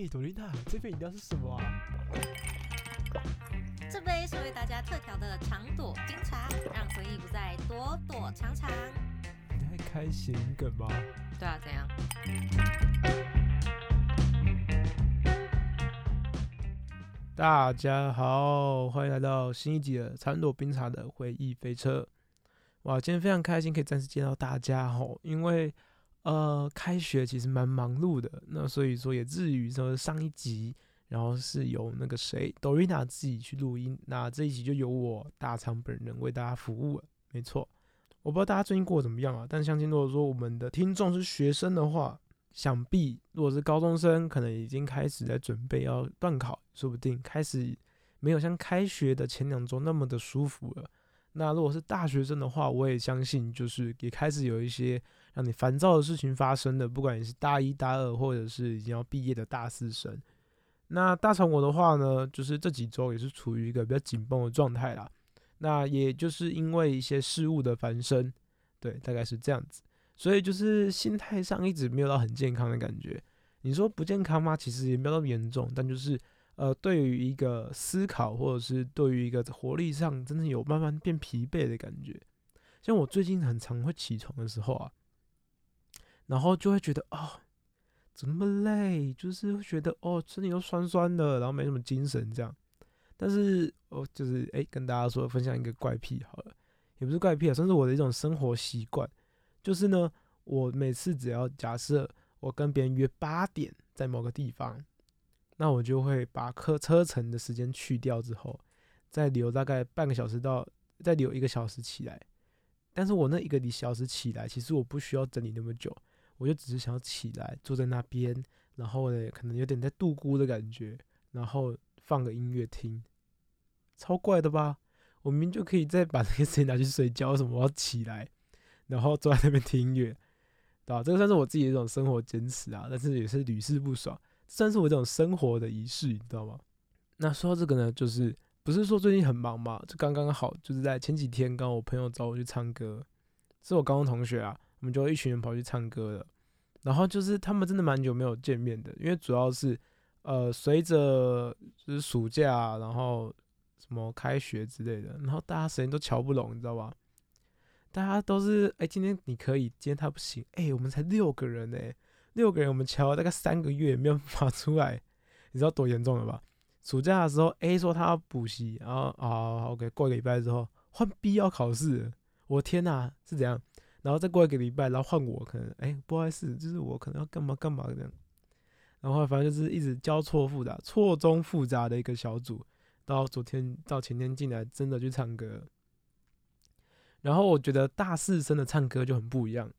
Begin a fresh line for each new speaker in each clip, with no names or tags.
哎，朵琳娜，这杯饮料是什么啊？
这杯是为大家特调的长朵冰茶，让回忆不再躲躲藏藏。
你在开谐音梗吗？
对啊，怎样？
大家好，欢迎来到新一集的长朵冰茶的回忆飞车。哇，今天非常开心可以暂时见到大家吼，因为呃开学其实蛮忙碌的，那所以说也至于说上一集，然后是由那个谁 Dorina 自己去录音，那这一集就由我大长本人为大家服务了。没错，我不知道大家最近过得怎么样啊，但相信如果说我们的听众是学生的话，想必如果是高中生，可能已经开始在准备要断考，说不定开始没有像开学的前两周那么的舒服了。那如果是大学生的话，我也相信就是也开始有一些让你烦躁的事情发生的，不管你是大一、大二，或者是已经要毕业的大四生。那大成我的话呢，就是这几周也是处于一个比较紧绷的状态啦。那也就是因为一些事物的繁生，对，大概是这样子。所以就是心态上一直没有到很健康的感觉。你说不健康吗？其实也没有那么严重，但就是呃，对于一个思考或者是对于一个活力上，真的有慢慢变疲惫的感觉。像我最近很常会起床的时候啊，然后就会觉得哦，怎么那么累？就是会觉得哦，身体都酸酸的，然后没什么精神这样。但是哦，就是哎，跟大家说分享一个怪癖好了，也不是怪癖啊，算是我的一种生活习惯。就是呢，我每次只要假设我跟别人约八点在某个地方，那我就会把车车程的时间去掉之后，再留大概半个小时到再留一个小时起来。但是我那一个小时起来，其实我不需要整理那么久，我就只是想要起来坐在那边，然后呢，可能有点在度孤的感觉，然后放个音乐听，超怪的吧？我明明就可以再把那个时间拿去睡觉，为什么我要起来？然后坐在那边听音乐，对吧？这个算是我自己的一种生活坚持啊，但是也是屡试不爽，算是我这种生活的仪式，你知道吗？那说到这个呢，就是不是说最近很忙嘛，就刚刚好，就是在前几天，刚我朋友找我去唱歌，是我高中同学啊，我们就一群人跑去唱歌了。然后就是他们真的蛮久没有见面的，因为主要是呃随着就是暑假，然后什么开学之类的，然后大家时间都瞧不拢，你知道吧？大家都是哎，今天你可以，今天他不行。哎，我们才六个人哎，六个人我们瞧了大概三个月没有办法出来，你知道多严重了吧？暑假的时候，A 说他要补习，然后啊，OK，过一个礼拜之后换 B 要考试，我天哪，是怎样？然后再过一个礼拜，然后换我，可能哎，不好意思，就是我可能要干嘛干嘛这样。然后反正就是一直交错复杂、错综复杂的一个小组，到昨天到前天进来真的去唱歌。然后我觉得大四生的唱歌就很不一样，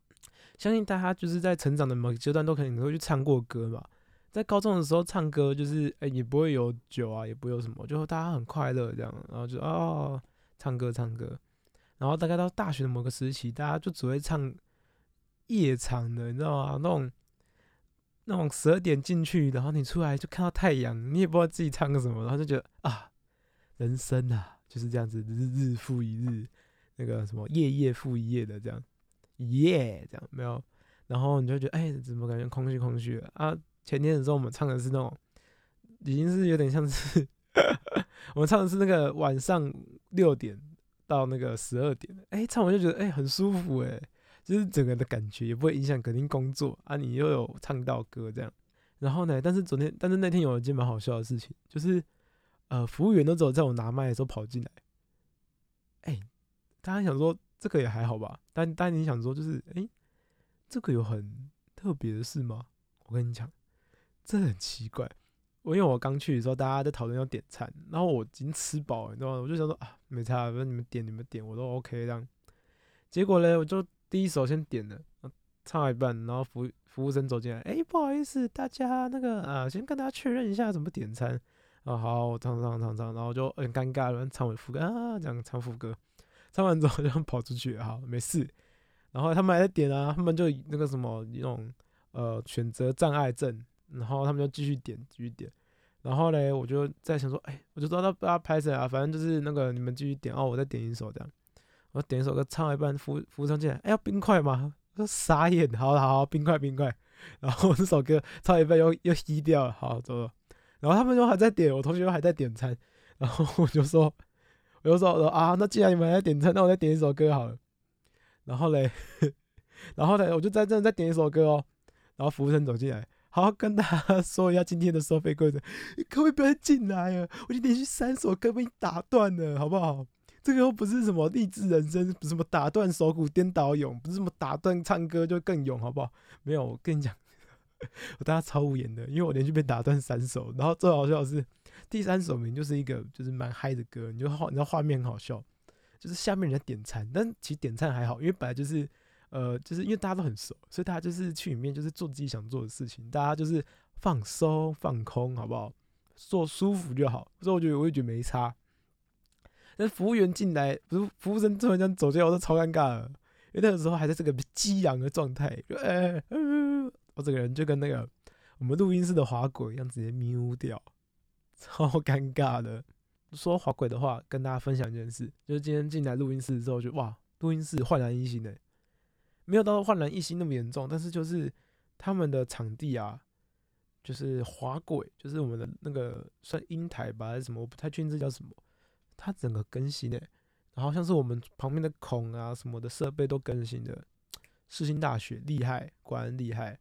相信大家就是在成长的某个阶段都可能会去唱过歌嘛。在高中的时候唱歌就是哎也不会有酒啊，也不会有什么，就大家很快乐这样，然后就哦唱歌唱歌。然后大概到大学的某个时期，大家就只会唱夜场的，你知道吗？那种那种十二点进去，然后你出来就看到太阳，你也不知道自己唱个什么，然后就觉得啊，人生啊就是这样子，日日复一日。那个什么夜夜复一夜的这样，耶这样没有，然后你就觉得哎，怎么感觉空虚空虚的啊？前天的时候我们唱的是那种，已经是有点像是，我们唱的是那个晚上六点到那个十二点，哎，唱完就觉得哎很舒服哎，就是整个的感觉也不会影响肯定工作啊，你又有唱到歌这样，然后呢，但是昨天但是那天有一件蛮好笑的事情，就是呃服务员都只有在我拿麦的时候跑进来，哎。大家想说这个也还好吧，但但你想说就是，哎，这个有很特别的事吗？我跟你讲，这很奇怪。我因为我刚去的时候，大家在讨论要点餐，然后我已经吃饱了，你知道吗？我就想说啊，没差，反正你们点你们点，我都 OK 这样。结果呢，我就第一首先点了，唱一半，然后服服务生走进来，哎，不好意思，大家那个啊，先跟大家确认一下怎么点餐啊。好，我唱唱唱唱，然后就很尴尬，然后唱完副歌啊，这样唱副歌。唱完之后 就跑出去，好，没事。然后他们还在点啊，他们就那个什么那种呃选择障碍症，然后他们就继续点，继续点。然后嘞，我就在想说，哎，我就知道他不要拍谁啊，反正就是那个你们继续点哦，我再点一首这样。我点一首歌，唱一半，服服务生进来，哎，要冰块吗？我说傻眼，好好好，冰块冰块。然后这首歌唱一半又又熄掉了，好走了。然后他们就还在点，我同学还在点餐，然后我就说，我就说，我说啊，那既然你们还在点餐，那我再点一首歌好了。然后嘞，然后呢，我就在这再点一首歌哦。然后服务生走进来，好好跟大家说一下今天的收费规则，可不可以不要进来啊？我已经连续三首歌被你打断了，好不好？这个又不是什么励志人生，什么打断手骨颠倒勇，不是什么打断唱歌就更勇，好不好？没有，我跟你讲，我大家超无言的，因为我连续被打断三首，然后最好笑的是第三首名就是一个就是蛮嗨的歌，你就画，你知道画面很好笑，就是下面人在点餐，但其实点餐还好，因为本来就是呃，就是因为大家都很熟，所以大家就是去里面就是做自己想做的事情，大家就是放松放空，好不好？做舒服就好，所以我觉得我也觉得没差。但服务员进来，不是服务生突然间走进来，我都超尴尬的，因为那个时候还在这个激昂的状态，就哎，我整个人就跟那个我们录音室的滑轨一样，直接喵掉，超尴尬的。说滑轨的话，跟大家分享一件事，就是今天进来录音室之后，就哇，录音室焕然一新的，没有到焕然一新那么严重，但是就是他们的场地啊，就是滑轨，就是我们的那个算音台吧，还是什么，我不太确定这叫什么。它整个更新诶，然后像是我们旁边的孔啊什么的设备都更新的，世新大学厉害，果然厉害，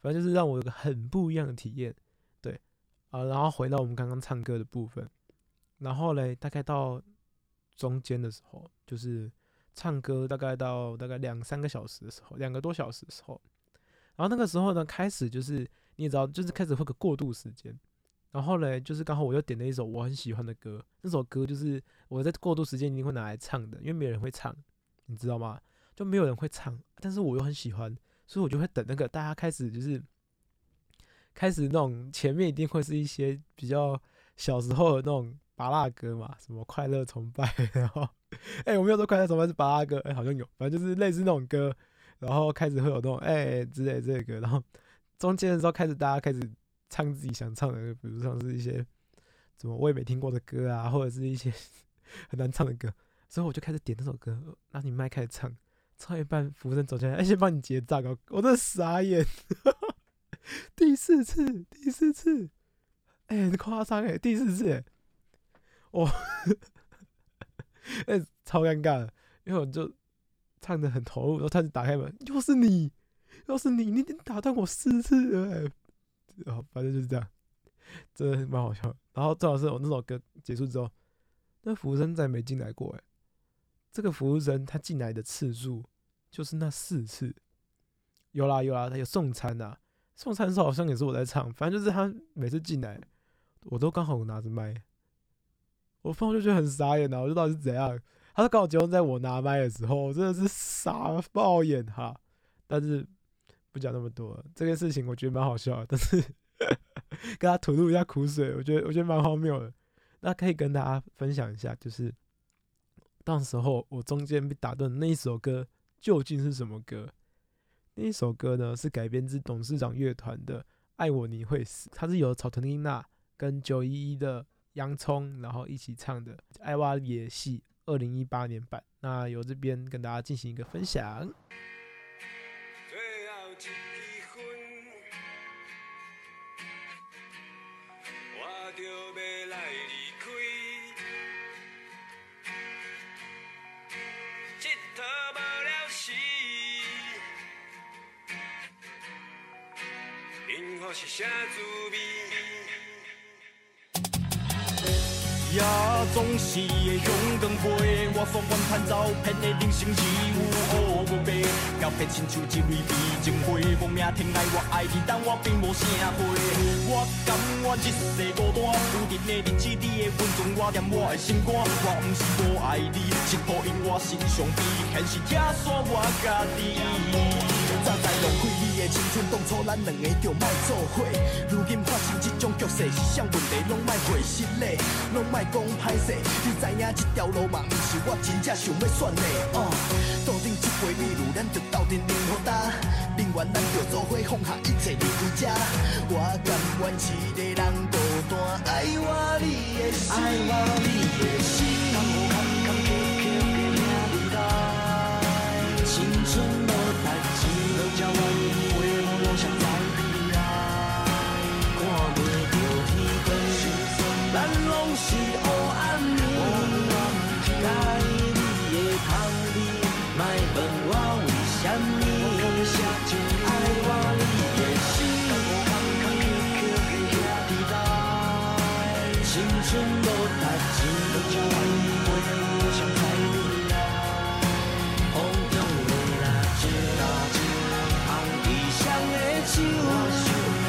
反正就是让我有个很不一样的体验，对，啊，然后回到我们刚刚唱歌的部分，然后嘞，大概到中间的时候，就是唱歌大概到大概两三个小时的时候，两个多小时的时候，然后那个时候呢，开始就是你也知道，就是开始会个过渡时间。然后嘞，就是刚好我又点了一首我很喜欢的歌，那首歌就是我在过渡时间一定会拿来唱的，因为没有人会唱，你知道吗？就没有人会唱，但是我又很喜欢，所以我就会等那个大家开始就是开始那种前面一定会是一些比较小时候的那种拔蜡歌嘛，什么快乐崇拜，然后 哎我没有说快乐崇拜是八阿哥，哎好像有，反正就是类似那种歌，然后开始会有那种哎之类这个，然后中间的时候开始大家开始。唱自己想唱的，比如像是一些什么我也没听过的歌啊，或者是一些 很难唱的歌，所以我就开始点那首歌，拿你麦开始唱，唱一半，服务生走进来，哎，先帮你结账哦，我真的傻眼，第四次，第四次，哎，夸张哎，第四次，哎，我，哎，超尴尬的，因为我就唱的很投入，然后他就打开门，又是你，又是你，你你打断我四次，哎。然后反正就是这样，真的蛮好笑。然后正好是我那首歌结束之后，那服务生再没进来过。哎，这个服务生他进来的次数就是那四次。有啦有啦，他有送餐呐。送餐的时候好像也是我在唱，反正就是他每次进来，我都刚好拿着麦。我朋友就觉得很傻眼呐，我就到底是怎样？他说刚好集中在我拿麦的时候，我真的是傻爆眼哈。但是。不讲那么多，这件事情我觉得蛮好笑的，但是 跟他吐露一下苦水，我觉得我觉得蛮荒谬的。那可以跟大家分享一下，就是到时候我中间被打断那一首歌究竟是什么歌？那一首歌呢是改编自董事长乐团的《爱我你会死》，它是由草屯丽娜跟九一一的洋葱然后一起唱的《爱娃野戏》二零一八年版。那由这边跟大家进行一个分享。是啥滋味？也总是会向光飞，我风光盼走偏的人生是有好无白，交配亲像一蕊美。情花，亡命疼爱我爱你，但我并无啥花。我甘我一世孤单，有阵的日子你的温存我念我的心肝，我毋是无爱你，是抱因我心上悲，现实拆散我家己。早知浪费你的青春，当初咱两个就莫做伙。如今发生这种局势，是啥问题拢莫回失礼，拢莫讲歹势。你知影这条路嘛，毋是我真正想要选的。哦，注定这回迷路，咱就斗阵忍好打。宁愿咱就做伙放下一切离开这。我甘愿一个人孤单，爱我你的心，爱我你的春
无值钱，花像彩虹啦，风中的蜡烛，红衣裳的手，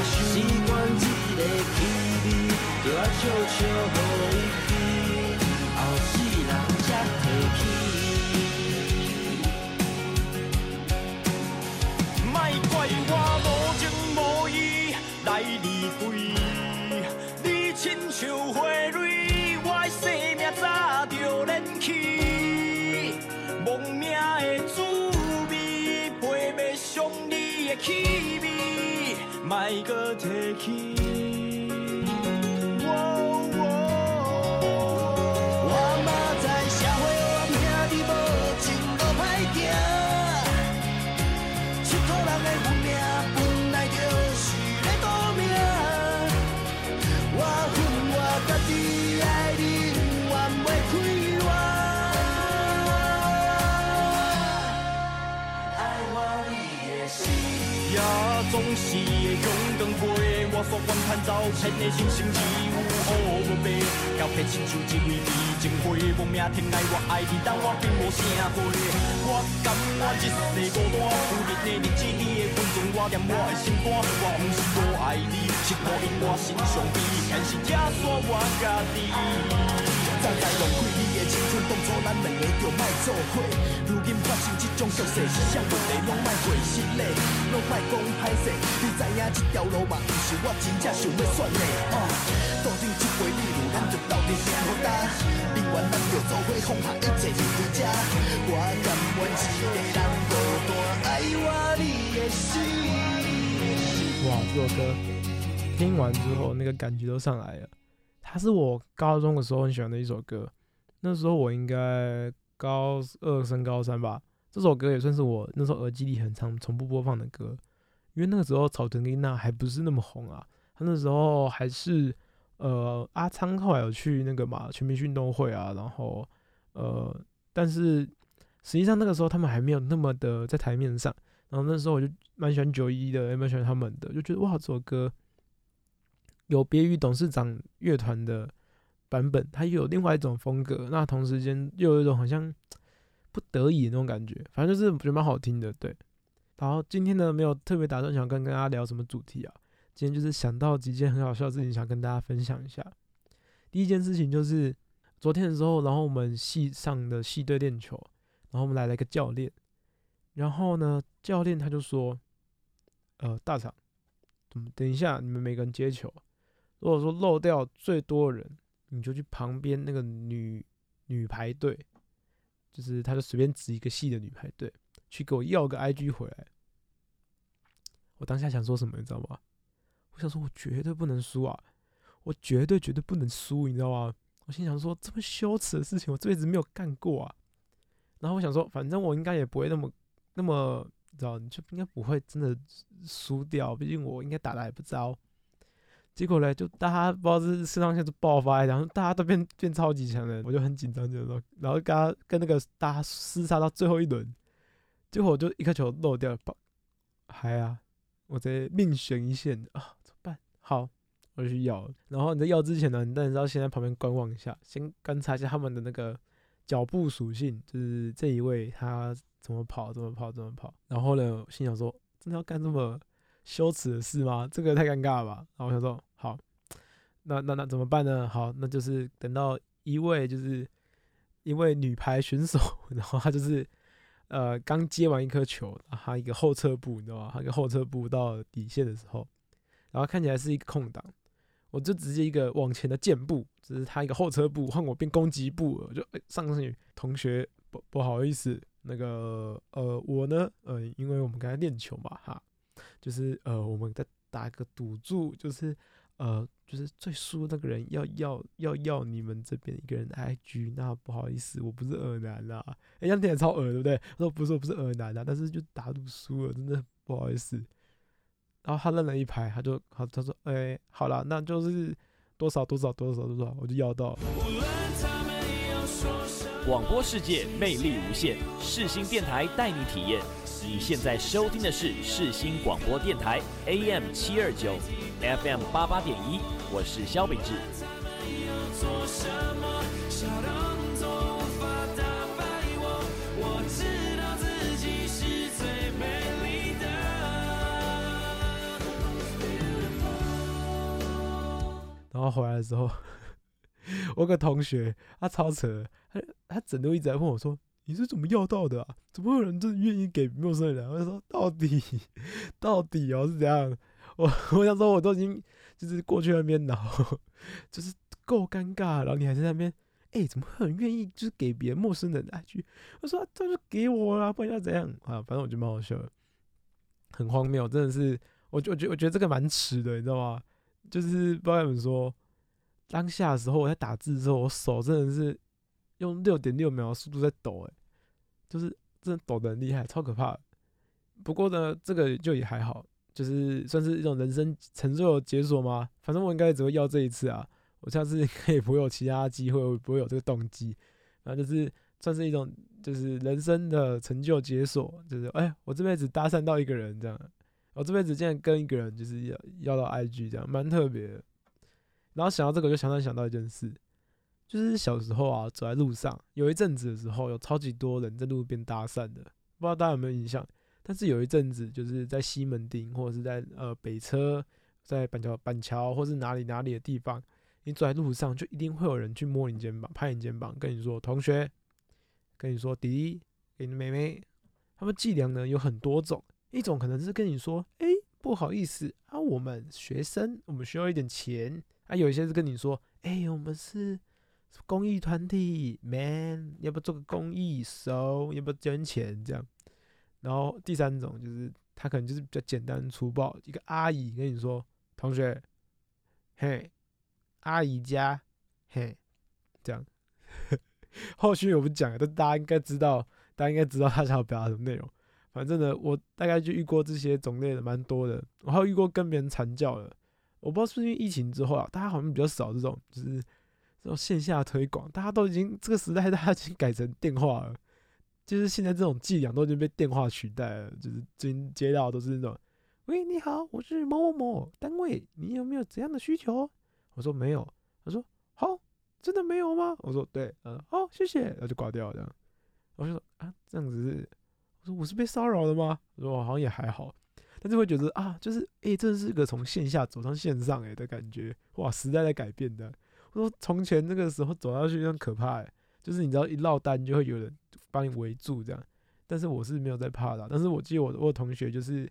时光一个气味，就爱悄悄予伊记，后世人才提起。莫怪我无情无义来离开，你亲像花莫搁提起。我嘛知社会黑暗兄弟无情路歹行。佚佗人的运命，本来就是咧赌命。我恨我家己爱你，永远袂开我。爱我你的心，也总是会向光飞。我所愿盼走千的心声，只有好无白。交配亲像一位美情花，无命疼爱我爱你，但我并无啥花。我甘我一世孤单，有日的日子你会分寸我念我的心肝。我不是无爱你，是无因我心上悲，但是这煞我家己。早知浪费你的青春，当初咱两个就莫做伙。如今发生这种小事，是啥问题拢莫过失礼，拢莫讲歹势。你知影这条路嘛，不是我真正想要选的。愿咱就做伙放下一切离开这。我甘愿一个人孤单爱我你的心。
哇，这首歌听完之后，那个感觉都上来了。它是我高中的时候很喜欢的一首歌，那时候我应该高二升高三吧。这首歌也算是我那时候耳机里很常重复播放的歌，因为那个时候草藤丽娜还不是那么红啊，她那时候还是呃阿昌后来有去那个嘛全民运动会啊，然后呃，但是实际上那个时候他们还没有那么的在台面上。然后那时候我就蛮喜欢九一的，也蛮喜欢他们的，就觉得哇，这首歌有别于董事长乐团的版本，它又有另外一种风格，那同时间又有一种好像不得已那种感觉，反正就是觉得蛮好听的，对。然后今天呢，没有特别打算想跟跟大家聊什么主题啊，今天就是想到几件很好笑的事情，想跟大家分享一下。第一件事情就是昨天的时候，然后我们系上的系队练球，然后我们来了一个教练。然后呢，教练他就说：“呃，大厂，等一下你们每个人接球，如果说漏掉最多人，你就去旁边那个女女排队，就是他就随便指一个系的女排队，去给我要个 IG 回来。”我当下想说什么，你知道吗？我想说，我绝对不能输啊！我绝对绝对不能输，你知道吗？我心想说，这么羞耻的事情，我这辈子没有干过啊。然后我想说，反正我应该也不会那么。那么，你知道，你就应该不会真的输掉，毕竟我应该打的还不糟。结果呢，就大家不知道是肾上腺素爆发，然后大家都变变超级强了，我就很紧张，就说，然后跟他跟那个大家厮杀到最后一轮，结果我就一颗球漏掉了，还啊，我直接命悬一线啊，好，我就去要。然后你在要之前呢，你当然要先在旁边观望一下，先观察一下他们的那个脚步属性，就是这一位他。怎么跑？怎么跑？怎么跑？然后呢？心想说，真的要干这么羞耻的事吗？这个太尴尬了吧？然后我想说，好，那那那怎么办呢？好，那就是等到一位就是一位女排选手，然后她就是呃刚接完一颗球，他一个后撤步，你知道吗？他一个后撤步到底线的时候，然后看起来是一个空档，我就直接一个往前的箭步，只是他一个后撤步，换我变攻击步，我就上去，同学不不好意思。那个呃，我呢，呃，因为我们刚才练球嘛，哈，就是呃，我们在打一个赌注，就是呃，就是最输那个人要要要要你们这边一个人的 IG，那不好意思，我不是耳男啦，哎，样听起来超耳，对不对？他说不是，我不是耳男啊，但是就打赌输了，真的不好意思。然后他愣了一排，他就他他说，哎，好了，那就是多少多少多少多少，我就要到了。
广播世界魅力无限，世新电台带你体验。你现在收听的是世新广播电台，AM 七二九，FM 八八点一。我是肖秉志。
后回来的时候，我有个同学他超扯，他他整路一直在问我说：“你是怎么要到的啊？怎么会有人真的愿意给陌生人？”我就说：“到底到底哦是怎样？”我我想说我都已经就是过去那边，然后就是够尴尬，然后你还在那边，哎、怎么会很愿意就是给别人陌生人的 IG？我说、啊、这就给我啦，不然要怎样啊？反正我就蛮好笑，很荒谬，真的是，我就我觉我觉得这个蛮迟的，你知道吗？就是不知道怎么说，当下的时候我在打字的时候，我手真的是用六点六秒的速度在抖，哎，就是真的抖的很厉害，超可怕。不过呢，这个就也还好，就是算是一种人生成就解锁吗？反正我应该只会要这一次啊，我下次可以不会有其他机会，不会有这个动机，然后就是算是一种就是人生的成就解锁，就是哎，我这辈子搭讪到一个人这样。我这辈子竟然跟一个人就是要要到 IG 这样，蛮特别。然后想到这个，就想到想到一件事，就是小时候啊，走在路上，有一阵子的时候，有超级多人在路边搭讪的，不知道大家有没有印象？但是有一阵子，就是在西门町或者是在呃北车，在板桥板桥或是哪里哪里的地方，你走在路上，就一定会有人去摸你肩膀、拍你肩膀，跟你说同学，跟你说弟弟，给你妹妹。他们伎俩呢有很多种。一种可能是跟你说，哎、不好意思啊，我们学生，我们需要一点钱啊。有一些是跟你说，哎、我们是公益团体，man，要不要做个公益，so 要不要捐钱这样。然后第三种就是他可能就是比较简单粗暴，一个阿姨跟你说，同学，嘿，阿姨家，嘿，这样。后续我不讲了，但大家应该知道，大家应该知道他想要表达什么内容。反正呢，我大概就遇过这些种类的蛮多的，我还有遇过跟别人传教的。我不知道是不是因为疫情之后啊，大家好像比较少这种，就是这种线下推广，大家都已经这个时代，大家已经改成电话了，就是现在这种伎俩都已经被电话取代了，就是最近接到都是那种，喂，你好，我是某某某单位，你有没有怎样的需求？我说没有，他说好，真的没有吗？我说对，嗯，好，谢谢，然后就挂掉了这样。我就说啊，这样子是。我说我是被骚扰了吗？我说我好像也还好，但是会觉得啊，就是诶、这是一个从线下走上线上诶、的感觉，哇，时代在改变的。我说从前那个时候走下去很可怕诶、就是你知道一落单就会有人把你围住这样，但是我是没有在怕的、但是我记得我我同学就是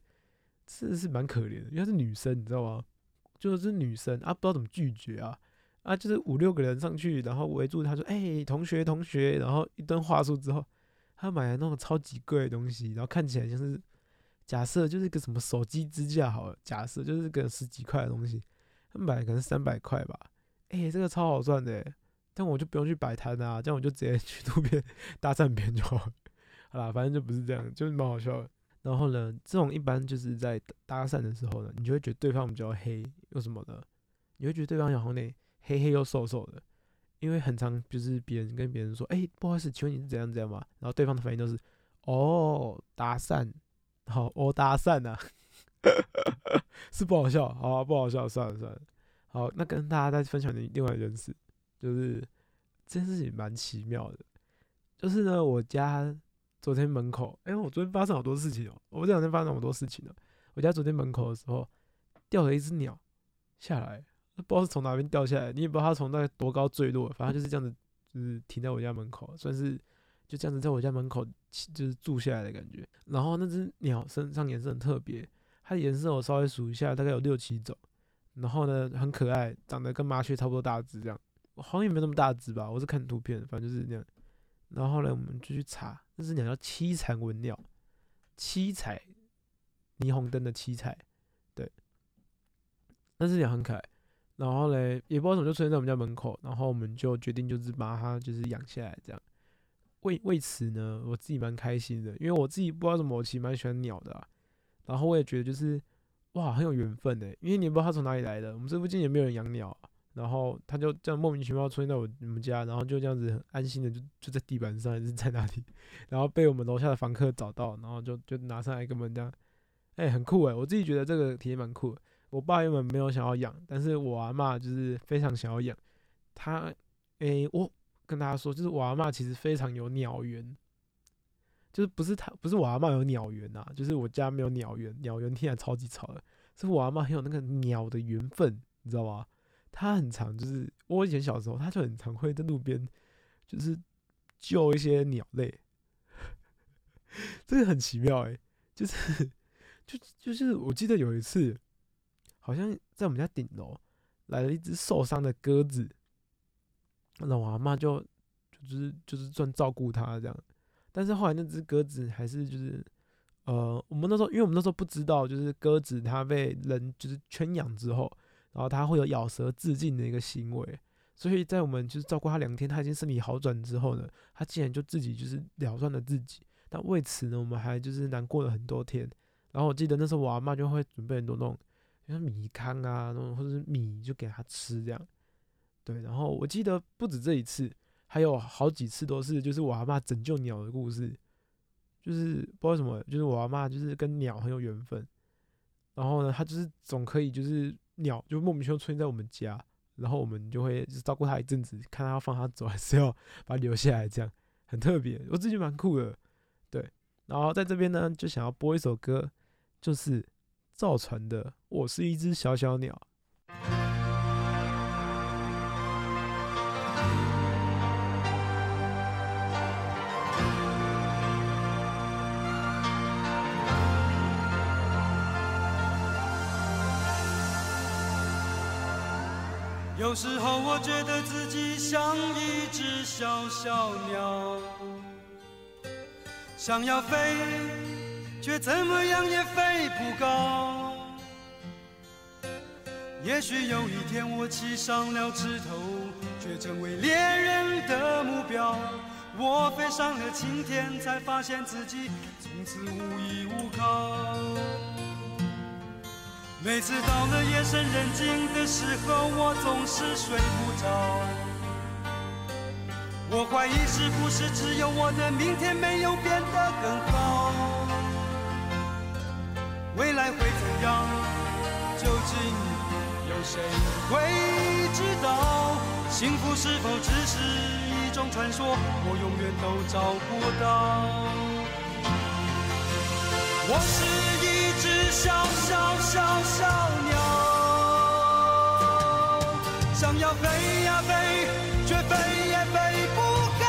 真的是蛮可怜的，因为是女生，你知道吗？就是女生啊，不知道怎么拒绝啊啊，就是五六个人上去，然后围住他说，哎、同学同学，然后一顿话术之后。他买那种超级贵的东西，然后看起来像是假设就是个什么手机支架好，假设就是个十几块的东西，他买可能三百块吧，哎、这个超好赚的，但我就不用去摆摊啊，这样我就直接去路边搭讪别人就好。好啦，反正就不是这样，就是蛮好笑的。然后呢，这种一般就是在搭讪的时候呢，你就会觉得对方比较黑，又什么的，你会觉得对方好像得黑黑又瘦瘦的。因为很常就是别人跟别人说，哎、不好意思，请问你是怎样怎样嘛？然后对方的反应都是，哦，搭讪，好，哦，搭讪啊，是不好笑，好、啊，不好笑，算了算了。好，那跟大家再分享另外一件事，就是这件事情蛮奇妙的，就是呢，我家昨天门口，哎、我昨天发生好多事情哦、我这两天发生好多事情了。我家昨天门口的时候掉了一只鸟下来。不知道是从哪边掉下来，你也不知道它从那个多高坠落，反正就是这样子，就是停在我家门口，算是就这样子在我家门口就是住下来的感觉。然后那只鸟身上颜色很特别，它的颜色我稍微数一下，大概有六七种。然后呢，很可爱，长得跟麻雀差不多大只，这样好像也没那么大只吧，我是看图片，反正就是那样。然后呢，我们就去查，那只鸟叫七彩文鸟，七彩霓虹灯的七彩，对，那只鸟很可爱。然后嘞，也不知道怎么就出现在我们家门口，然后我们就决定就是把它就是养下来这样。为为此呢，我自己蛮开心的，因为我自己不知道怎么，我其实蛮喜欢鸟的啊。然后我也觉得就是哇，很有缘分的，因为你也不知道它从哪里来的。我们这附近也没有人养鸟，然后它就这样莫名其妙出现在我们家，然后就这样子很安心的就就在地板上还是在哪里，然后被我们楼下的房客找到，然后就就拿上来跟我们这样，哎、很酷哎，我自己觉得这个体验蛮酷。我爸原本没有想要养，但是我阿嬷就是非常想要养，他，诶、我跟大家说，就是我阿嬷其实非常有鸟缘，就是不是他，不是我阿嬷有鸟缘呐、就是我家没有鸟缘，鸟缘听起来超级吵的，是我阿嬷很有那个鸟的缘分，你知道吗？她很常就是我以前小时候，她就很常会在路边就是救一些鸟类，这个很奇妙诶、就是就就是我记得有一次，好像在我们家顶楼来了一只受伤的鸽子，那我阿妈就就是就是专照顾它这样，但是后来那只鸽子还是就是呃，我们那时候因为我们那时候不知道，就是鸽子它被人就是圈养之后，然后它会有咬舌自尽的一个行为，所以在我们就是照顾它两天，它已经身体好转之后呢，它竟然就自己就是了断了自己。但为此呢，我们还就是难过了很多天。然后我记得那时候我阿妈就会准备很多那种，像米糠啊，那种或者是米就给它吃这样。对，然后我记得不止这一次，还有好几次都是就是我阿妈拯救鸟的故事，就是不知道什么，就是我阿妈就是跟鸟很有缘分。然后呢，她就是总可以就是鸟就莫名其妙出现在我们家，然后我们就会就照顾它一阵子，看它要放它走还是要把它留下来，这样很特别，我自己蛮酷的。对，然后在这边呢，就想要播一首歌，就是赵传的《我是一只小小鸟》。
有时候我觉得自己像一只小小鸟，想要飞，却怎么样也飞不高。也许有一天我栖上了枝头，却成为猎人的目标。我飞上了青天，才发现自己从此无依无靠。每次到了夜深人静的时候，我总是睡不着。我怀疑是不是只有我的明天没有变得更好？未来会怎样？究竟有谁会知道？幸福是否只是一种传说？我永远都找不到。我是一只小小小小鸟，想要飞呀飞，却飞也飞不高。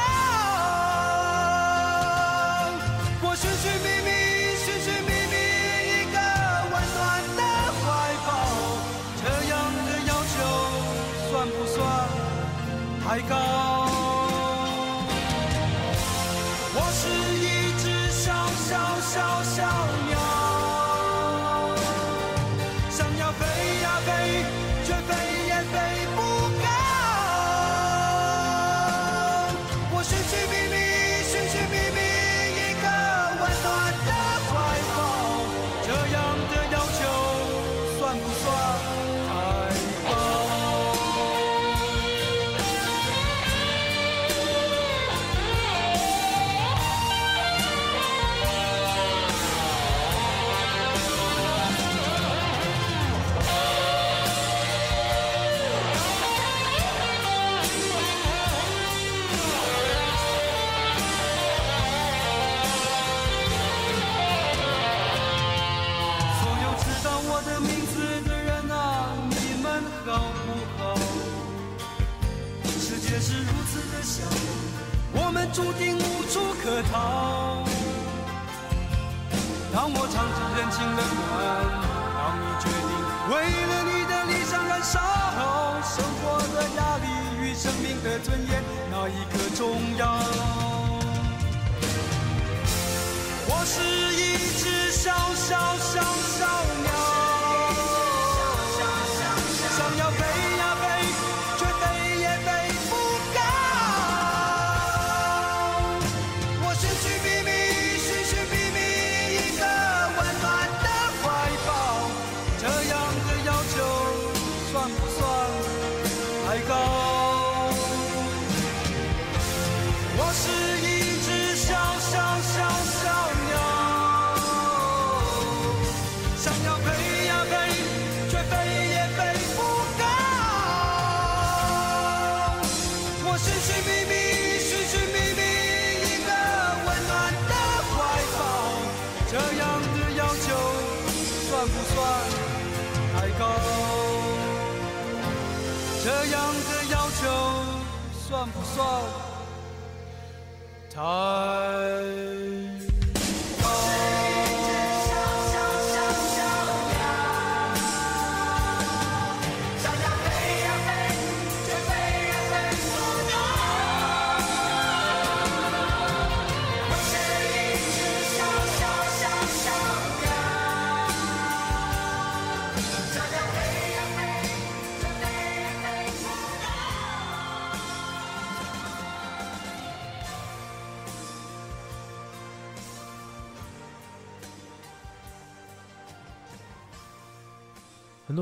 我寻寻觅，太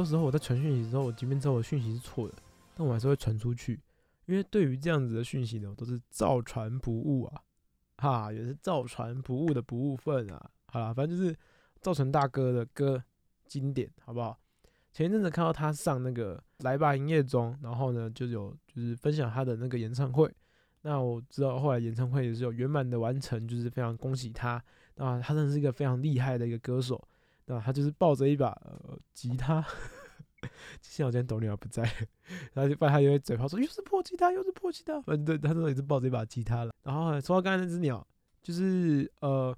多时候我在传讯息的时候，我即便知道我讯息是错的，但我还是会传出去，因为对于这样子的讯息呢，我都是照传不误啊，哈，也是照传不误的不误份啊，好啦，反正就是造成大哥的歌经典，好不好？前一阵子看到他上那个来吧营业中，然后呢就有就是分享他的那个演唱会，那我知道后来演唱会也是有圆满的完成，就是非常恭喜他，那他真的是一个非常厉害的一个歌手。那他就是抱着一把吉他，幸好今天董女儿不在，然后就不然他就会嘴炮说又是破吉他，又是破吉他，反正他真的也是抱着一把吉他了。然后说到刚才那只鸟，就是呃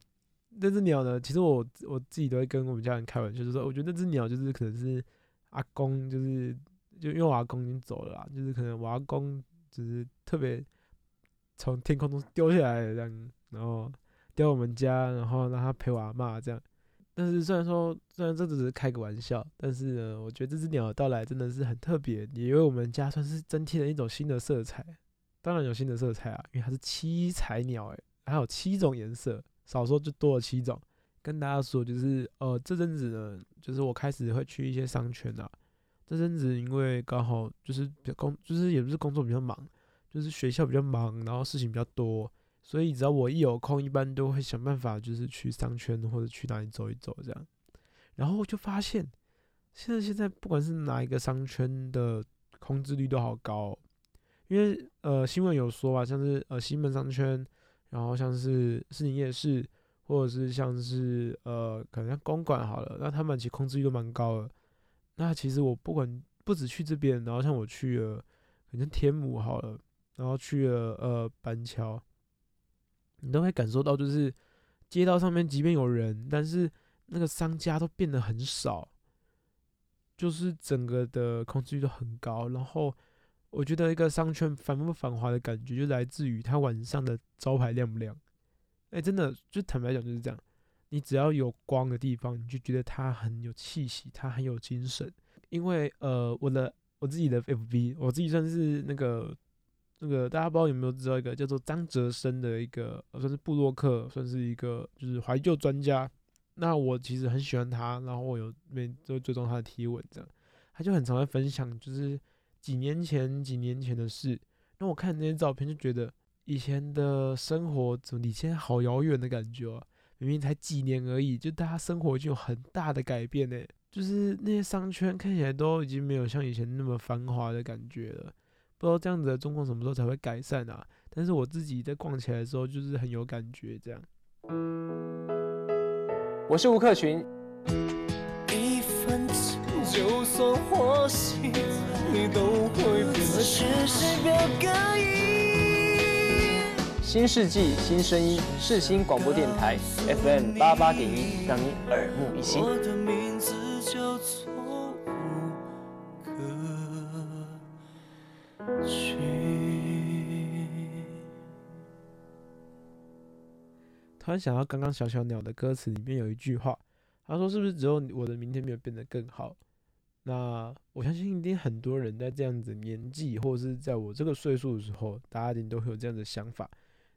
那只鸟呢，其实我我自己都会跟我们家人开玩笑，就是说我觉得那只鸟就是可能是阿公，就是就因为我阿公已经走了，就是可能我阿公就是特别从天空中丢下来的这样，然后丢我们家，然后让他陪我阿妈这样。但是虽然说，虽然这只是开个玩笑，但是呢，我觉得这只鸟的到来真的是很特别，也为我们家算是增添了一种新的色彩。当然有新的色彩啊，因为它是七彩鸟，诶，还有七种颜色，少说就多了七种。跟大家说，就是呃，这阵子呢，就是我开始会去一些商圈啊。这阵子因为刚好就是比工，就是也不是工作比较忙，就是学校比较忙，然后事情比较多。所以只要我一有空，一般都会想办法，就是去商圈或者去哪里走一走这样。然后就发现，现在现在不管是哪一个商圈的空置率都好高，因为呃新闻有说啊，像是呃西门商圈，然后像是市营夜市，或者是像是呃可能像公馆好了，那他们其实空置率都蛮高的。那其实我不管不止去这边，然后像我去了可能天母好了，然后去了呃板桥。你都会感受到，就是街道上面即便有人，但是那个商家都变得很少，就是整个的空置率都很高。然后我觉得一个商圈繁不繁华的感觉，就来自于它晚上的招牌亮不亮。哎，真的，就坦白讲就是这样。你只要有光的地方，你就觉得它很有气息，它很有精神。因为呃，我的我自己的 FB，我自己算是那个。那个大家不知道有没有知道一个叫做张哲生的一个算是布洛克，算是一个就是怀旧专家。那我其实很喜欢他，然后我有每都追踪他的贴文，这样他就很常会分享，就是几年前几年前的事。那我看那些照片，就觉得以前的生活怎么离现在好遥远的感觉啊！明明才几年而已，就大家生活就有很大的改变呢。就是那些商圈看起来都已经没有像以前那么繁华的感觉了。不知道这样子的状况什么时候才会改善啊？但是我自己在逛起来的时候，就是很有感觉。这样，
我是吴克群。新世纪新声音，世新广播电台 FM 八八点一，让你耳目一新。
然想到刚刚小小鸟的歌词里面有一句话，他说：“是不是只有我的明天没有变得更好？”那我相信一定很多人在这样子年纪，或者是在我这个岁数的时候，大家一定都会有这样的想法。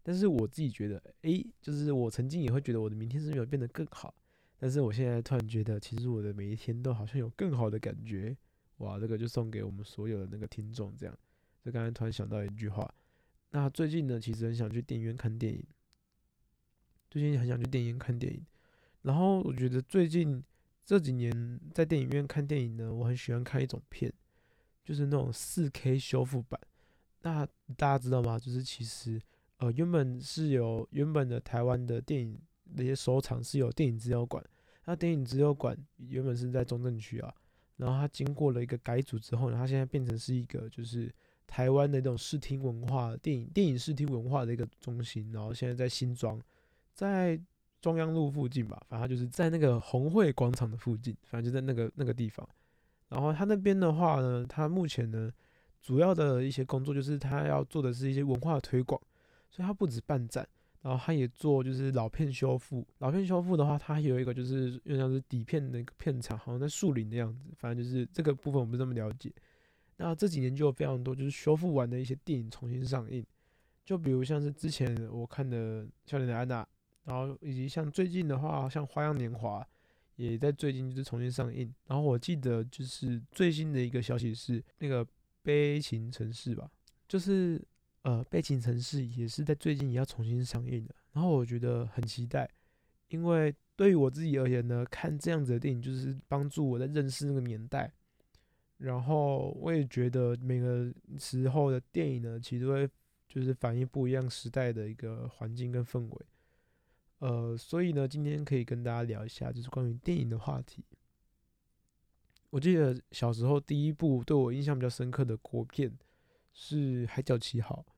但是我自己觉得，诶，就是我曾经也会觉得我的明天是没有变得更好，但是我现在突然觉得，其实我的每一天都好像有更好的感觉。哇，这个就送给我们所有的那个听众，这样。就刚才突然想到一句话，那最近呢，其实很想去电影院看电影。最近很想去电影院看电影，然后我觉得最近这几年在电影院看电影呢，我很喜欢看一种片，就是那种四 K 修复版。那大家知道吗？就是其实呃原本是有原本的台湾的电影那些收藏是有电影资料馆，那电影资料馆原本是在中正区啊，然后它经过了一个改组之后呢，它现在变成是一个就是台湾的那种视听文化电影电影视听文化的一个中心，然后现在在新庄，在中央路附近吧，反正就是在那个红会广场的附近，反正就在那个那个地方。然后他那边的话呢，他目前呢主要的一些工作就是他要做的是一些文化推广，所以他不止办展，然后他也做就是老片修复。老片修复的话，它有一个就是有点像是底片的一个片场，好像在树林的样子。反正就是这个部分我不是那么了解。那这几年就有非常多就是修复完的一些电影重新上映，就比如像是之前我看的《少年的安娜》，然后以及像最近的话，像《花样年华》。也在最近就是重新上映，然后我记得就是最新的一个消息是那个《悲情城市》吧，就是呃《悲情城市》也是在最近也要重新上映的，然后我觉得很期待，因为对于我自己而言呢，看这样子的电影就是帮助我在认识那个年代，然后我也觉得每个时候的电影呢，其实会就是反映不一样时代的一个环境跟氛围。呃，所以呢，今天可以跟大家聊一下，就是关于电影的话题。我记得小时候第一部对我印象比较深刻的国片是《海角七号》。《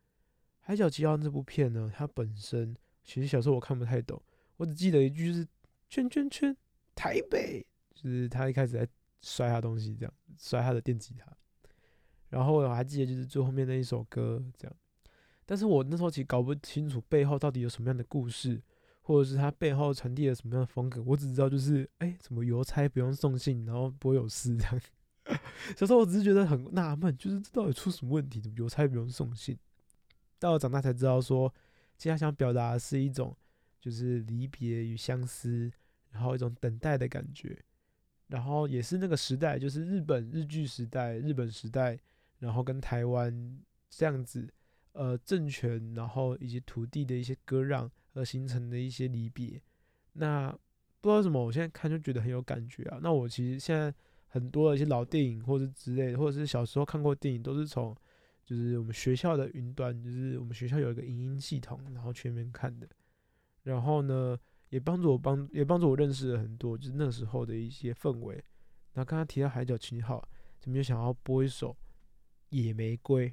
海角七号》这部片呢，它本身其实小时候我看不太懂，我只记得一句是“圈圈圈台北”，就是他一开始在摔他东西，这样摔他的电吉他。然后我还记得就是最后面那一首歌这样，但是我那时候其实搞不清楚背后到底有什么样的故事。或者是他背后传递了什么样的风格，我只知道就是，哎，什么邮差不用送信，然后不会有事这样。小时候我只是觉得很纳闷，就是这到底出什么问题？怎么邮差不用送信？到了长大才知道，说其实他想表达的是一种就是离别与相思，然后一种等待的感觉，然后也是那个时代，就是日本日剧时代、日本时代，然后跟台湾这样子，呃，政权，然后以及土地的一些割让。而形成的一些离别，那不知道为什么，我现在看就觉得很有感觉啊。那我其实现在很多的一些老电影或者之类的，或者是小时候看过电影，都是从就是我们学校的云端，就是我们学校有一个影音系统，然后全面看的。然后呢，也帮助我帮也帮助我认识了很多，就是那时候的一些氛围。然后刚刚提到《海角七号》，怎么就想要播一首《野玫瑰》？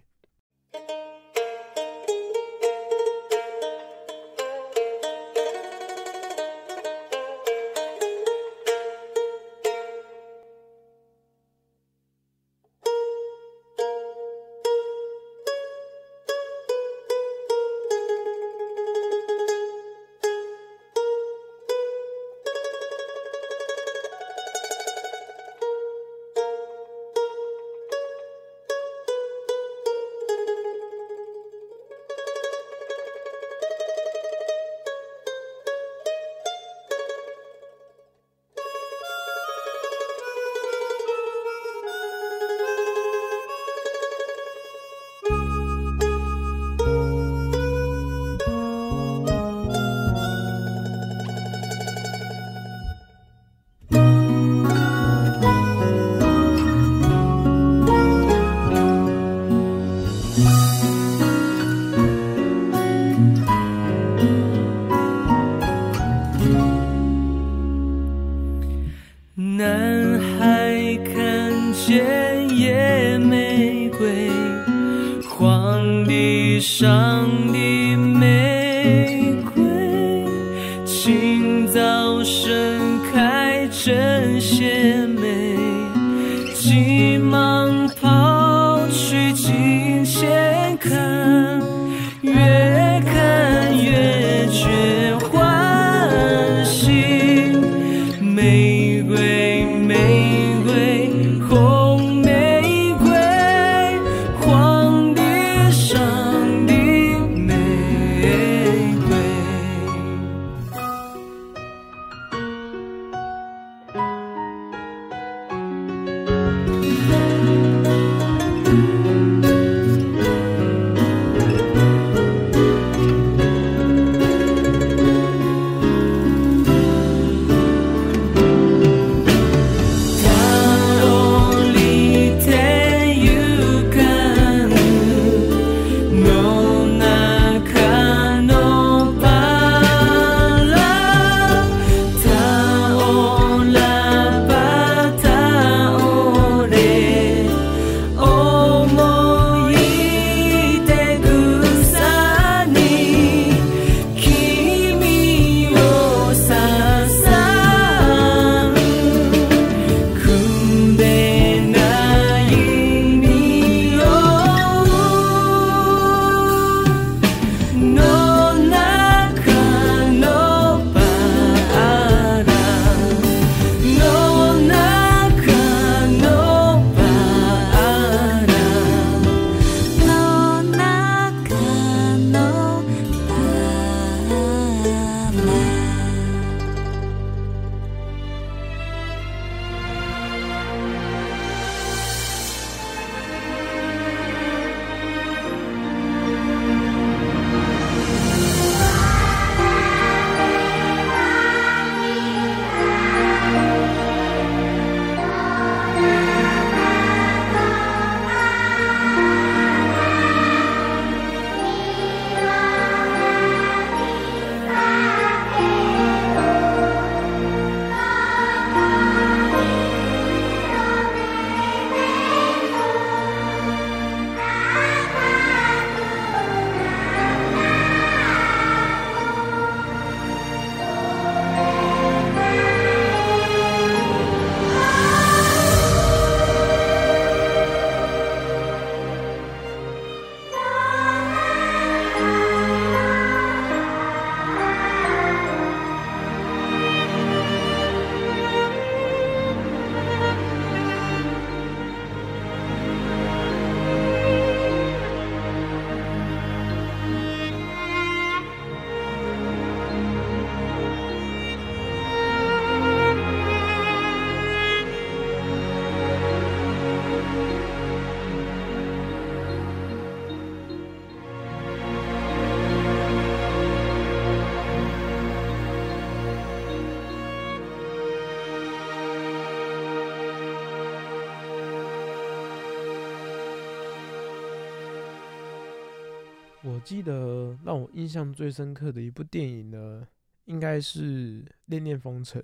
我记得让我印象最深刻的一部电影呢，应该是《恋恋风尘》。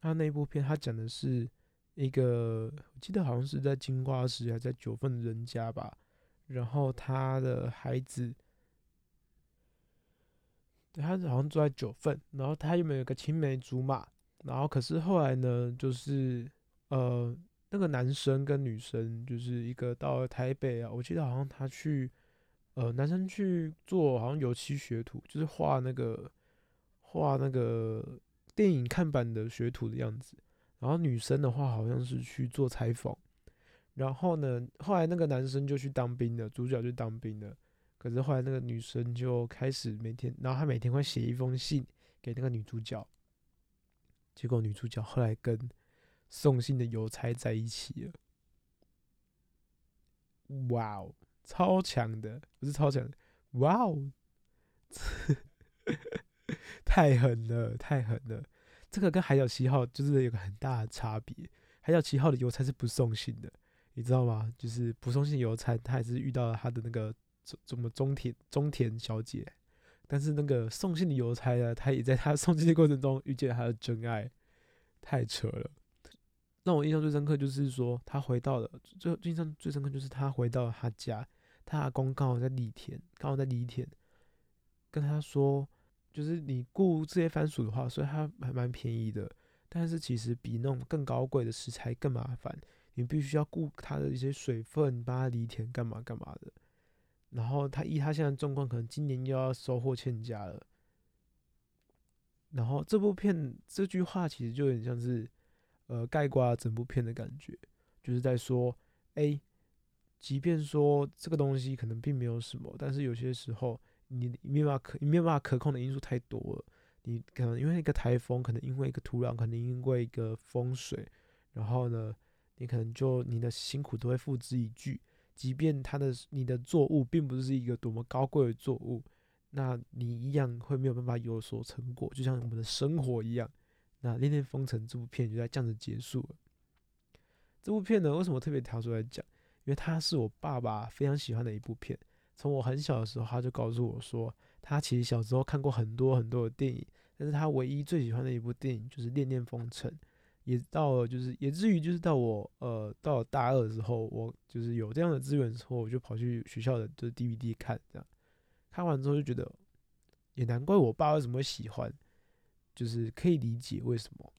他那部片，他讲的是一个，我记得好像是在金瓜石还在九份人家吧，然后他的孩子，对他好像住在九份，然后他又没有一个青梅竹马，然后可是后来呢，就是呃，那个男生跟女生，就是一个到了台北啊，我记得好像他去，呃，男生去做好像油漆学徒，就是画那个画那个。电影看板的学徒的样子，然后女生的话好像是去做采访，然后呢，后来那个男生就去当兵了，主角就当兵了，可是后来那个女生就开始每天，然后她每天会写一封信给那个女主角，结果女主角后来跟送信的邮差在一起了，哇哦，超强的，不是超强，哇哦。太狠了，太狠了！这个跟海角七号就是有个很大的差别。海角七号的邮差是不送信的，你知道吗？就是不送信邮差，他还是遇到了他的那个怎么中田中田小姐。但是那个送信的邮差呢，他也在他 送信的过程中遇见了他的真爱，太扯了。让我印象最深刻就是说，他回到了最印象最深刻就是他回到了他家，他阿公刚好在犁田，刚好在犁田，跟他说。就是你雇这些番薯的话，所以它还蛮便宜的。但是其实比那种更高贵的食材更麻烦，你必须要顾它的一些水分，帮它犁田干嘛干嘛的。然后他依他现在状况，可能今年又要收获欠佳了。然后这部片这句话其实就有点像是，呃，盖刮整部片的感觉，就是在说，哎，即便说这个东西可能并没有什么，但是有些时候。你没办法可，你没办法可控的因素太多了。你可能因为一个台风，可能因为一个土壤，可能因为一个风水，然后呢，你可能就你的辛苦都会付之一炬。即便它的你的作物并不是一个多么高贵的作物，那你一样会没有办法有所成果。就像我们的生活一样。那《恋恋风尘》这部片就在这样子结束了。这部片呢，为什么特别挑出来讲？因为它是我爸爸非常喜欢的一部片。从我很小的时候，他就告诉我说，他其实小时候看过很多很多的电影，但是他唯一最喜欢的一部电影就是《恋恋风尘》。也到了，就是也至于就是到我呃到了大二的时候，我就是有这样的资源之后，我就跑去学校的就是 DVD 看，这样看完之后就觉得，也难怪我爸为什么会喜欢，就是可以理解为什么。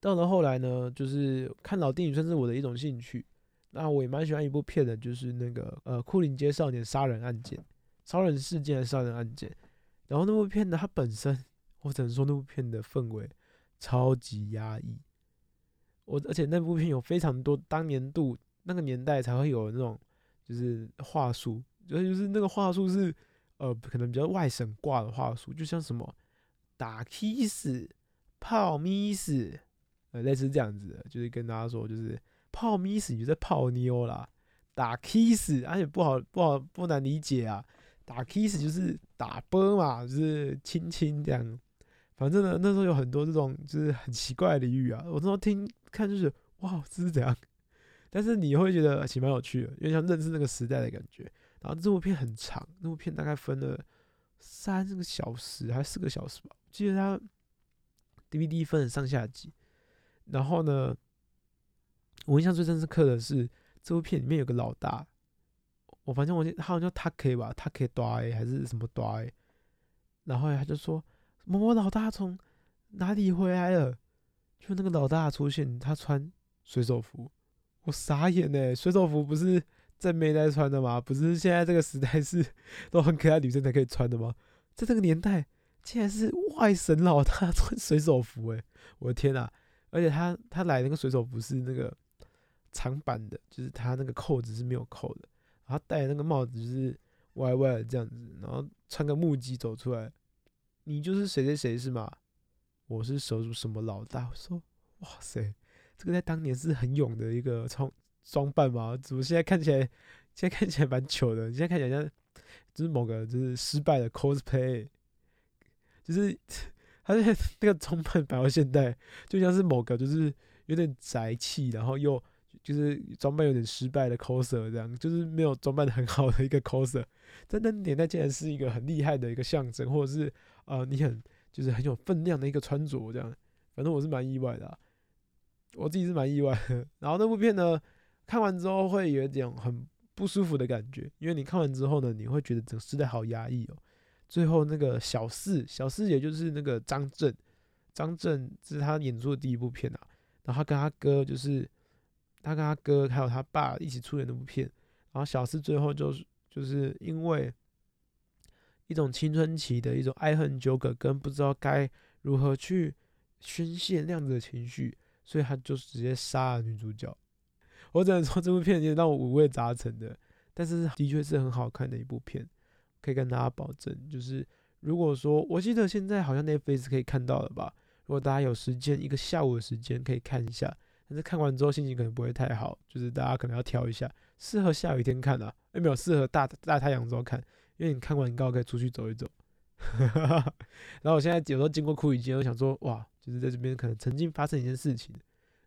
到了后来呢，就是看老电影算是我的一种兴趣。那我也蛮喜欢一部片的，就是那个呃《库林街少年杀人案件》、超人事件的杀人案件。然后那部片呢，它本身我只能说那部片的氛围超级压抑。我而且那部片有非常多当年度那个年代才会有那种就是话术，就是就是那个话术是呃可能比较外省挂的话术，就像什么打 kiss、泡咪死，呃类似这样子的，就是跟大家说就是。泡咪死就在泡妞啦，打 kiss 而且不好不好不难理解啊，打 kiss 就是打啵嘛，就是亲亲这样。反正呢，那时候有很多这种就是很奇怪的俚语啊，我那时候听看就是哇这是怎样，但是你会觉得其实蛮有趣的，因为像认识那个时代的感觉。然后这部片很长，那部片大概分了三个小时还是四个小时吧，记得它 DVD 分了上下集，然后呢。我印象最深刻的是这部片里面有个老大，我反正我记他好像叫 Taki 吧，Taki 大 A 还是什么大 A，然后他就说某某老大从哪里回来了，就那个老大出现，他穿水手服，我傻眼呢，水手服不是正妹在穿的吗？不是现在这个时代是 都很可爱女生才可以穿的吗？在这个年代竟然是外省老大穿 水手服，诶，我的天呐！而且他他来那个水手服是那个。长版的，就是他那个扣子是没有扣的，然后戴那个帽子就是歪歪的这样子，然后穿个木屐走出来，你就是谁谁谁是吗？我是手足什么老大？我说哇塞，这个在当年是很勇的一个装装扮嘛？怎么现在看起来现在看起来蛮糗的？现在看起来像就是某个就是失败的 cosplay，就是他在 那个装扮摆到现代，就像是某个就是有点宅气，然后又。就是装扮有点失败的 coser，这样就是没有装扮的很好的一个 coser，在那年代竟然是一个很厉害的一个象征，或者是呃你很就是很有分量的一个穿着，这样，反正我是蛮意外的、我自己是蛮意外的。然后那部片呢，看完之后会有一点很不舒服的感觉，因为你看完之后呢，你会觉得整个时代好压抑哦。最后那个小四，小四也就是那个张震，张震这是他演出的第一部片啊。然后他跟他哥就是他跟他哥还有他爸一起出演那部片。然后小四最后就是就是因为一种青春期的一种爱恨纠葛，跟不知道该如何去宣泄那样子的情绪，所以他就直接杀了女主角。我只能说这部片也让我五味杂陈的，但是的确是很好看的一部片，可以跟大家保证，就是如果说我记得现在好像 Netflix 可以看到了吧，如果大家有时间，一个下午的时间可以看一下，但是看完之后心情可能不会太好，就是大家可能要调一下，适合下雨天看啊，哎没有适合大大太阳时候看，因为你看完你刚好可以出去走一走。然后我现在有时候经过库里街，我想说哇，就是在这边可能曾经发生一件事情。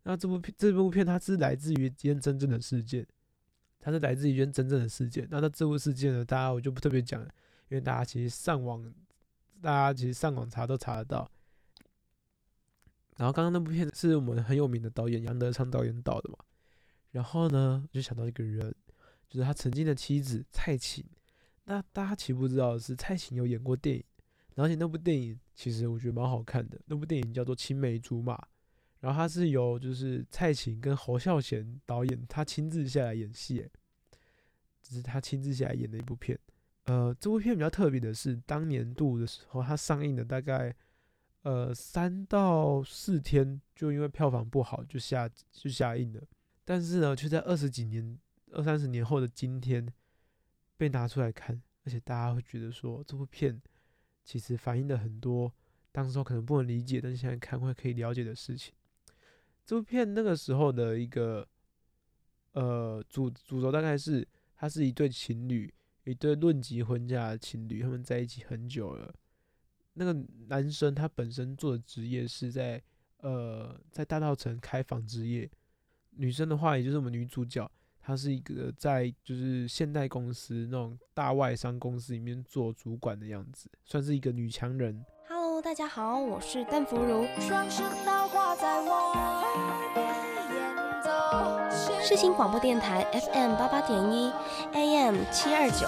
那这部片这部片它是来自于一件真正的事件，它是来自一件真正的事件。那那这部事件呢，大家我就不特别讲，因为大家其实上网，大家其实上网查都查得到。然后刚刚那部片是我们很有名的导演杨德昌导演导的嘛，然后呢，就想到一个人，就是他曾经的妻子蔡琴。那大家岂不知道的是，蔡琴有演过电影，而且那部电影其实我觉得蛮好看的。那部电影叫做《青梅竹马》，然后它是由就是蔡琴跟侯孝贤导演他亲自下来演戏，只是他亲自下来演的一部片。呃，这部片比较特别的是，当年度的时候它上映的大概呃三到四天，就因为票房不好就下就下映了。但是呢，却在二十几年、二三十年后的今天。被拿出来看，而且大家会觉得说这部片其实反映了很多当时候可能不能理解，但是现在看会可以了解的事情。这部片那个时候的一个呃主主轴大概是，他是一对情侣，一对论及婚嫁的情侣，他们在一起很久了。那个男生他本身做的职业是在呃在大稻城开纺织业，女生的话也就是我们女主角。她是一个在就是现代公司那种大外商公司里面做主管的样子，算是一个女强人。
Hello，大家好，我是邓福如。世新广播电台 FM 八八点一，AM 七二九。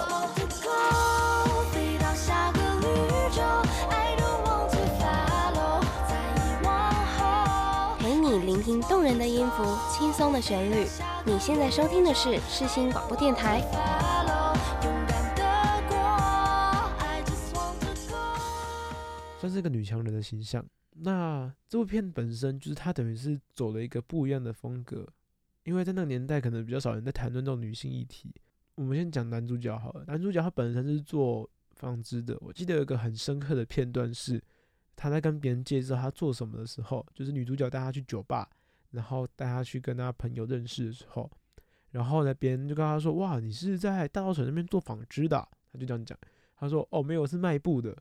聆听动人的音符，轻松的旋律。你现在收听的是世新广播电台。
算是一个女强人的形象。那这部片本身就是她等于是走了一个不一样的风格，因为在那个年代可能比较少人在谈论这种女性议题。我们先讲男主角好了，男主角他本身是做纺织的。我记得有一个很深刻的片段是。他在跟别人介绍他做什么的时候，就是女主角带他去酒吧，然后带他去跟他朋友认识的时候，然后呢，别人就跟他说：“哇，你是在大稻城那边做纺织的？”他就这样讲。他说：“哦，没有，我是卖布的。”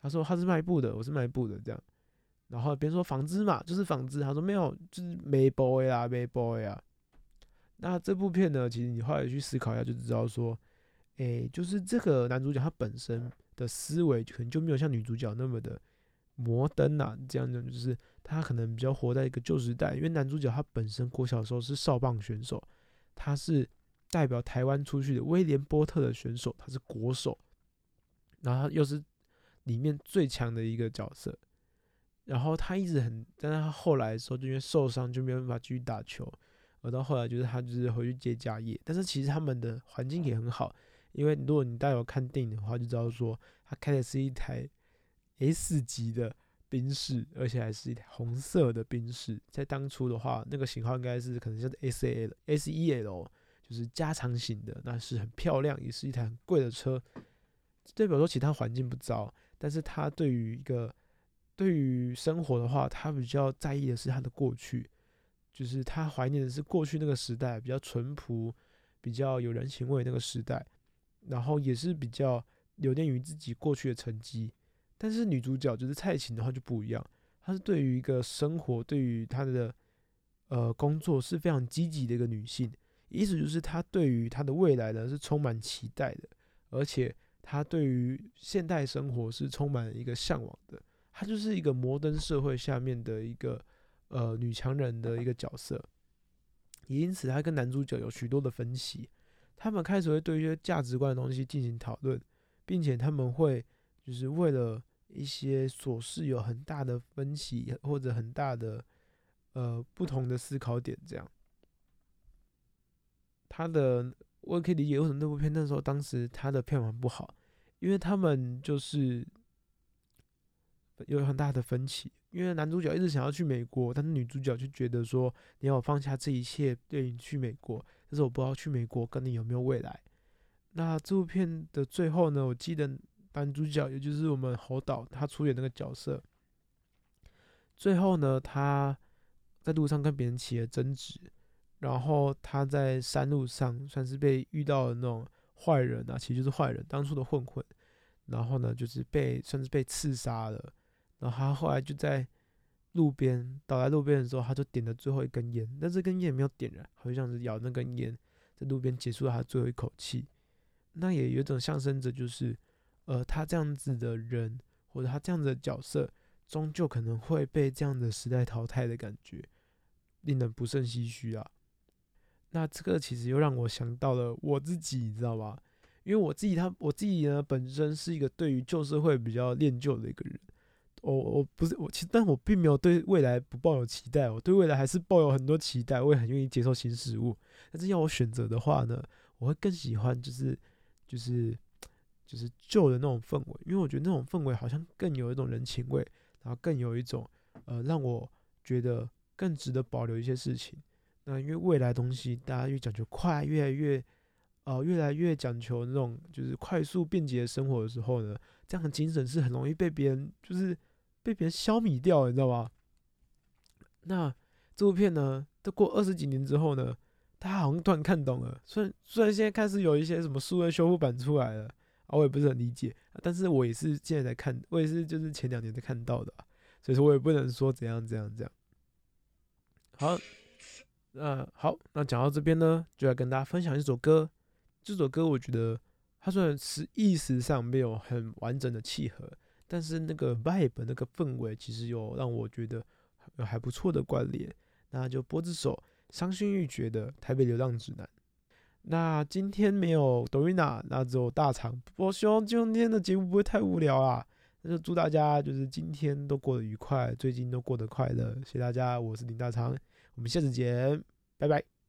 他说：“他是卖布的，我是卖布的。”这样，然后别人说：“纺织嘛，就是纺织。”他说：“没有，就是没 boy 啊，卖 boy 啊。”那这部片呢，其实你后来去思考一下，就知道说，诶，就是这个男主角他本身的思维可能就没有像女主角那么的。摩登啊，这样讲就是他可能比较活在一个旧时代，因为男主角他本身国小时候是少棒选手，他是代表台湾出去的威廉波特的选手，他是国手，然后他又是里面最强的一个角色，然后他一直很，但是他后来的时候就因为受伤就没有办法继续打球，而到后来就是他就是回去接家业，但是其实他们的环境也很好，因为如果你带有看电影的话，就知道说他开的是一台。S 级的宾士，而且还是一台红色的宾士。在当初的话，那个型号应该是可能叫做 S A S E L，就是加长型的，那是很漂亮，也是一台很贵的车。代表说其他环境不糟，但是他对于一个对于生活的话，他比较在意的是他的过去，就是他怀念的是过去那个时代比较淳朴、比较有人情味那个时代，然后也是比较留恋于自己过去的成绩。但是女主角就是蔡琴的话就不一样，她是对于一个生活，对于她的呃工作是非常积极的一个女性，意思就是她对于她的未来呢是充满期待的，而且她对于现代生活是充满一个向往的。她就是一个摩登社会下面的一个呃女强人的一个角色，也因此她跟男主角有许多的分歧。他们开始会对一些价值观的东西进行讨论，并且他们会就是为了一些琐事有很大的分歧或者很大的呃不同的思考点。这样，他的我也可以理解为什么那部片那时候当时他的票房不好，因为他们就是有很大的分歧。因为男主角一直想要去美国，但是女主角就觉得说你要放下这一切，对你去美国。但是我不知道去美国跟你有没有未来。那这部片的最后呢？我记得男主角，也就是我们侯导，他出演那个角色，最后呢，他在路上跟别人起了争执，然后他在山路上算是被遇到了那种坏人啊，其实就是坏人，当初的混混，然后呢，就是被算是被刺杀了，然后他后来就在。路边倒在路边的时候，他就点了最后一根烟，但这根烟没有点燃，好像是咬那根烟，在路边结束了他最后一口气。那也有种象征着，就是呃，他这样子的人，或者他这样子的角色，终究可能会被这样的时代淘汰的感觉，令人不胜唏嘘啊。那这个其实又让我想到了我自己，你知道吧？因为我自己他我自己呢，本身是一个对于旧社会比较恋旧的一个人。我我不是我，其实但我并没有对未来不抱有期待，我对未来还是抱有很多期待，我也很愿意接受新事物。但是要我选择的话呢，我会更喜欢就是就是就是旧的那种氛围，因为我觉得那种氛围好像更有一种人情味，然后更有一种呃让我觉得更值得保留一些事情。那因为未来东西大家越讲究快，越来越呃越来越讲求那种就是快速便捷的生活的时候呢，这样的精神是很容易被别人就是。被别人消弭掉，你知道吗？那这部片呢，都过二十几年之后呢，大家好像突然看懂了。虽然虽然现在开始有一些什么数位修复版出来了，啊，我也不是很理解，但是我也是现在才看，我也是就是前两年才看到的，所以说我也不能说怎样怎样怎样。好，那好，那讲到这边呢，就要跟大家分享一首歌。这首歌我觉得它虽然是意识上没有很完整的契合。但是那个 vibe 那个氛围，其实有让我觉得有还不错的关联。那就播这首伤心欲绝的《台北流浪指南》。那今天没有 Dorina，那只有大肠。我希望今天的节目不会太无聊啊。那就祝大家就是今天都过得愉快，最近都过得快乐。谢谢大家，我是林大昌，我们下次见，拜拜。